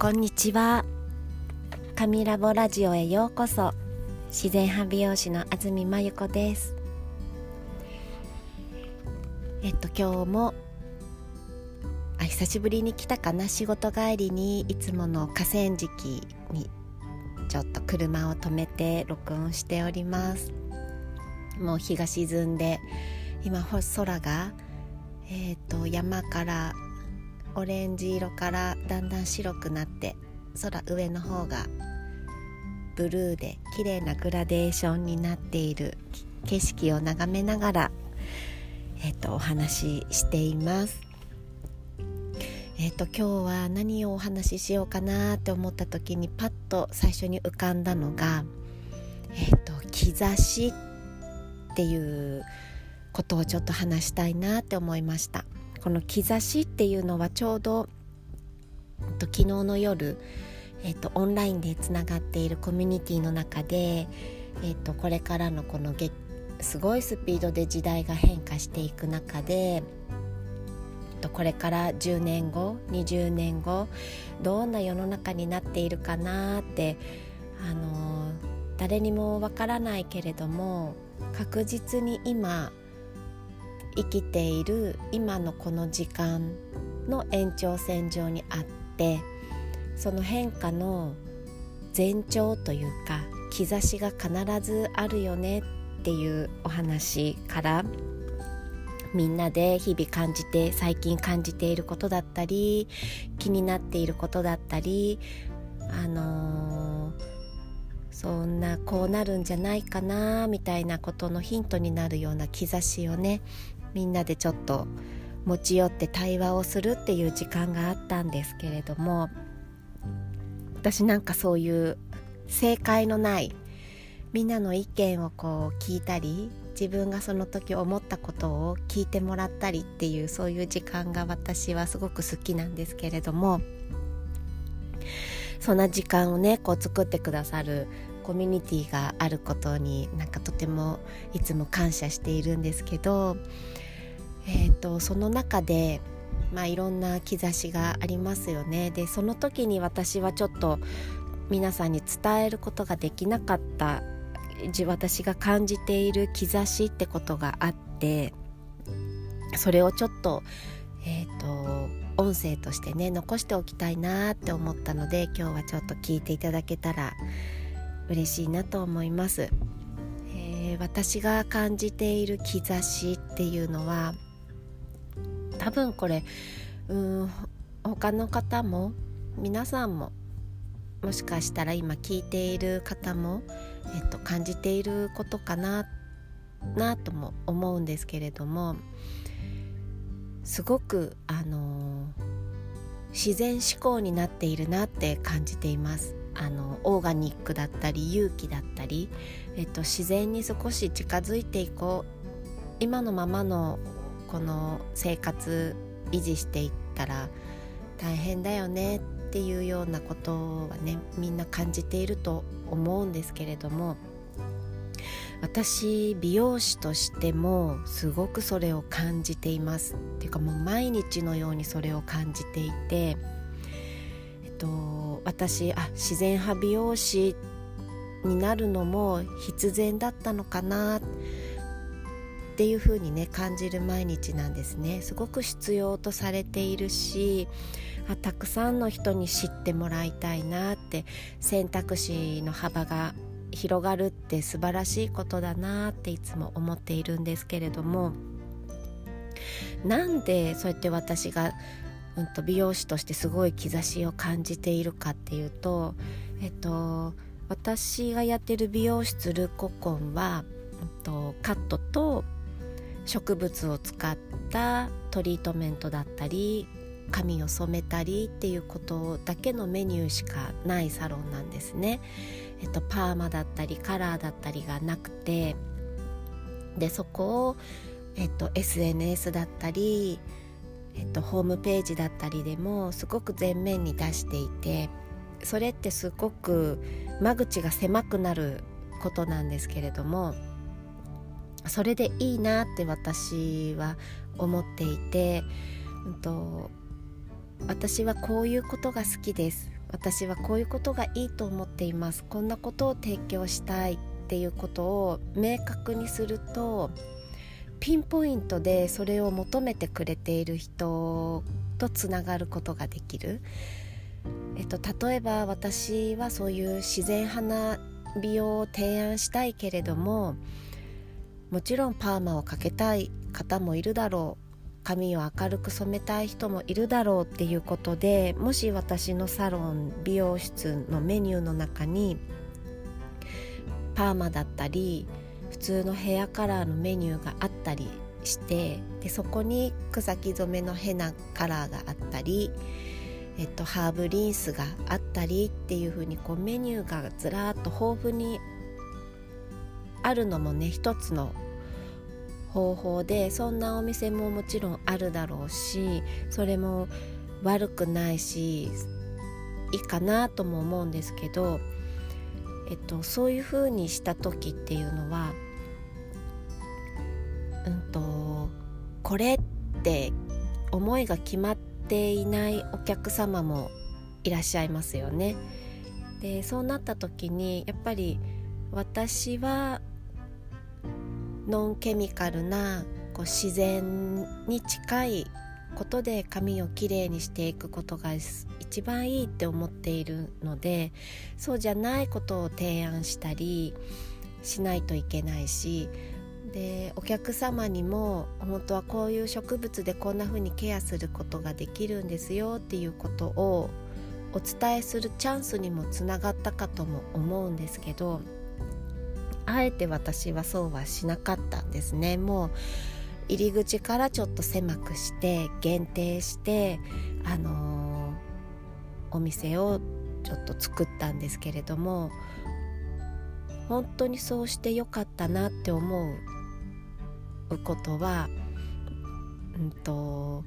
こんにちは。神ラボラジオへようこそ。自然派美容師の安住真由子です。えっと今日もあ久しぶりに来たかな。仕事帰りにいつもの河川敷にちょっと車を止めて録音しております。もう日が沈んで今空がえーと山からオレンジ色からだんだん白くなって空上の方がブルーで綺麗なグラデーションになっている景色を眺めながら、えーと、お話ししています。えーと、今日は何をお話ししようかなって思った時にパッと最初に浮かんだのが、えーと兆しっていうことをちょっと話したいなって思いました。この兆しっていうのはちょうどと昨日の夜、えっと、オンラインでつながっているコミュニティの中で、えっと、これからのこのすごいスピードで時代が変化していく中でこれから10年後20年後どんな世の中になっているかなってあの誰にもわからないけれども確実に今生きている今のこの時間の延長線上にあってその変化の前兆というか兆しが必ずあるよねっていうお話からみんなで日々感じて最近感じていることだったり気になっていることだったりあのー、そんなこうなるんじゃないかなみたいなことのヒントになるような兆しをねみんなでちょっと持ち寄って対話をするっていう時間があったんですけれども私なんかそういう正解のないみんなの意見をこう聞いたり自分がその時思ったことを聞いてもらったりっていうそういう時間が私はすごく好きなんですけれどもそんな時間をねこう作ってくださるコミュニティがあることになんかとてもいつも感謝しているんですけどえーと、その中で、まあ、いろんな兆しがありますよね。でその時に私はちょっと皆さんに伝えることができなかった私が感じている兆しってことがあってそれをちょっと,、えー、と音声としてね残しておきたいなって思ったので今日はちょっと聞いていただけたら嬉しいなと思います。えー、私が感じている兆しっていうのは多分これうん他の方も皆さんももしかしたら今聞いている方も、えっと、感じていることかななとも思うんですけれどもすごくあの自然思考になっているなって感じていますあのオーガニックだったり勇気だったり、えっと、自然に少し近づいていこう。今のままのこの生活維持していったら大変だよねっていうようなことはねみんな感じていると思うんですけれども私美容師としてもすごくそれを感じています。っていうかもう毎日のようにそれを感じていてえっと私あ自然派美容師になるのも必然だったのかなっていう風にね感じる毎日なんですね。すごく必要とされているしあたくさんの人に知ってもらいたいなって選択肢の幅が広がるって素晴らしいことだなっていつも思っているんですけれどもなんでそうやって私が、うん、と美容師としてすごい兆しを感じているかっていうとえっと私がやってる美容室ルココンは、うん、とカットと植物を使ったトリートメントだったり髪を染めたりっていうことだけのメニューしかないサロンなんですね。えっと、パーマだったりカラーだったりがなくてでそこを、えっと、SNS だったり、えっと、ホームページだったりでもすごく前面に出していてそれってすごく間口が狭くなることなんですけれどもそれでいいなって私は思っていて、うんと、私はこういうことが好きです。私はこういうことがいいと思っています。こんなことを提供したいっていうことを明確にするとピンポイントでそれを求めてくれている人とつながることができる、えっと、例えば私はそういう自然派な美容を提案したいけれどももちろんパーマをかけたい方もいるだろう。髪を明るく染めたい人もいるだろうっていうことでもし私のサロン美容室のメニューの中にパーマだったり通のヘアカラーのメニューがあったりしてでそこに草木染めのヘナカラーがあったり、えっと、ハーブリンスがあったりっていう風にこうメニューがずらっと豊富にあるのもね一つの方法でそんなお店ももちろんあるだろうしそれも悪くないしいいかなとも思うんですけど、えっと、そういう風にした時っていうのは、うんと、これって思いが決まっていないお客様もいらっしゃいますよね。でそうなった時にやっぱり私はノンケミカルなこう自然に近いことで髪をきれいにしていくことが一番いいって思っているのでそうじゃないことを提案したりしないといけないしでお客様にも本当はこういう植物でこんな風にケアすることができるんですよっていうことをお伝えするチャンスにもつながったかとも思うんですけどあえて私はそうはしなかったんですね。もう入り口からちょっと狭くして限定してあのー、お店をちょっと作ったんですけれども本当にそうしてよかったなって思うことはうんと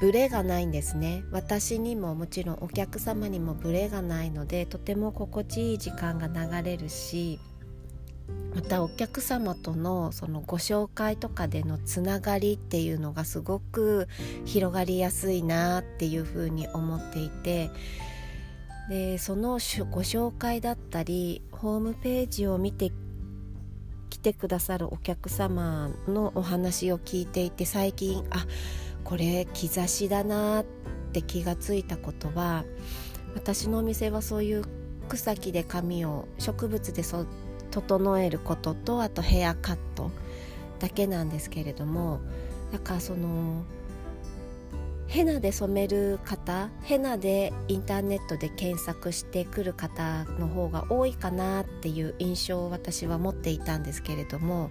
ブレがないんですね。私にももちろんお客様にもブレがないのでとても心地いい時間が流れるしまたお客様とのそのご紹介とかでのつながりっていうのがすごく広がりやすいなっていうふうに思っていてでそのご紹介だったりホームページを見て来てくださるお客様のお話を聞いていて最近あこれ兆しだなって気がついたことは私のお店はそういう草木で髪を植物で整えることとあとヘアカットだけなんですけれどもだからそのヘナで染める方ヘナでインターネットで検索してくる方の方が多いかなっていう印象を私は持っていたんですけれども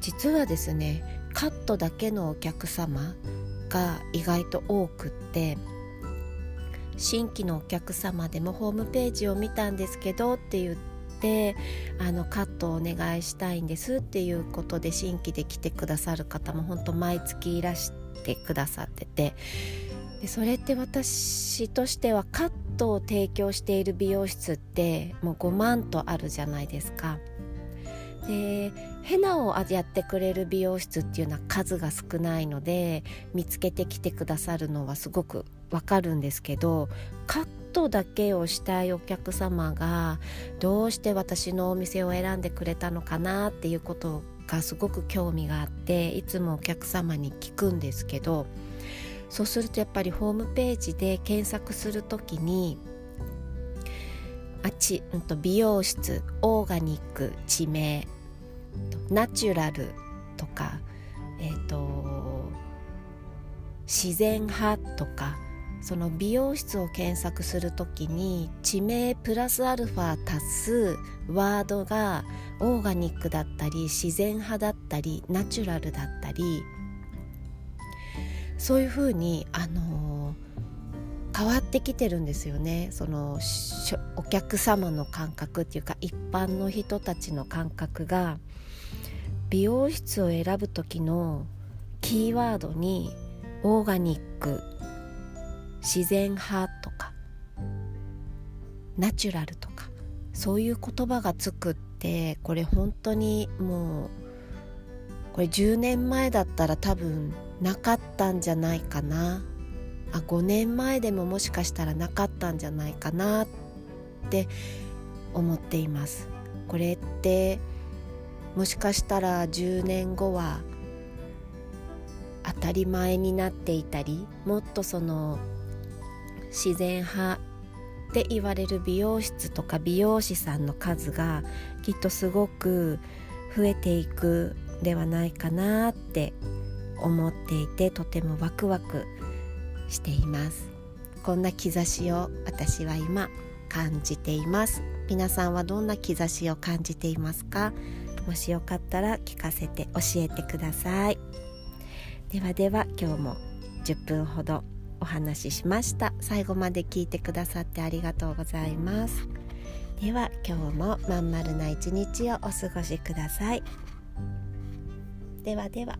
実はですねカットだけのお客様が意外と多くって新規のお客様でもホームページを見たんですけどって言ってあのカットをお願いしたいんですっていうことで新規で来てくださる方も本当毎月いらしててくださっててでそれって私としてはカットを提供している美容室ってもう5万とあるじゃないですか。でヘナをやってくれる美容室っていうのは数が少ないので見つけてきてくださるのはすごくわかるんですけどカットだけをしたいお客様がどうして私のお店を選んでくれたのかなっていうことをがすごく興味があっていつもお客様に聞くんですけどそうするとやっぱりホームページで検索する時にあち、うん、と美容室オーガニック地名ナチュラルとか、えーと、自然派とかその美容室を検索する時に地名プラスアルファ足すワードがオーガニックだったり自然派だったりナチュラルだったりそういうふうにあのー変わってきてるんですよね。そのお客様の感覚っていうか一般の人たちの感覚が美容室を選ぶ時のキーワードにオーガニック自然派とかナチュラルとかそういう言葉がつくってこれ本当にもうこれ10年前だったら多分なかったんじゃないかな。あ5年前でももしかしたらなかったんじゃないかなって思っています。これってもしかしたら10年後は当たり前になっていたりもっとその自然派って言われる美容室とか美容師さんの数がきっとすごく増えていくではないかなって思っていてとてもワクワクしています。こんな兆しを私は今感じています。皆さんはどんな兆しを感じていますか？もしよかったら聞かせて教えてください。ではでは今日も10分ほどお話ししました。最後まで聞いてくださってありがとうございます。では今日もまん丸な一日をお過ごしください。ではでは。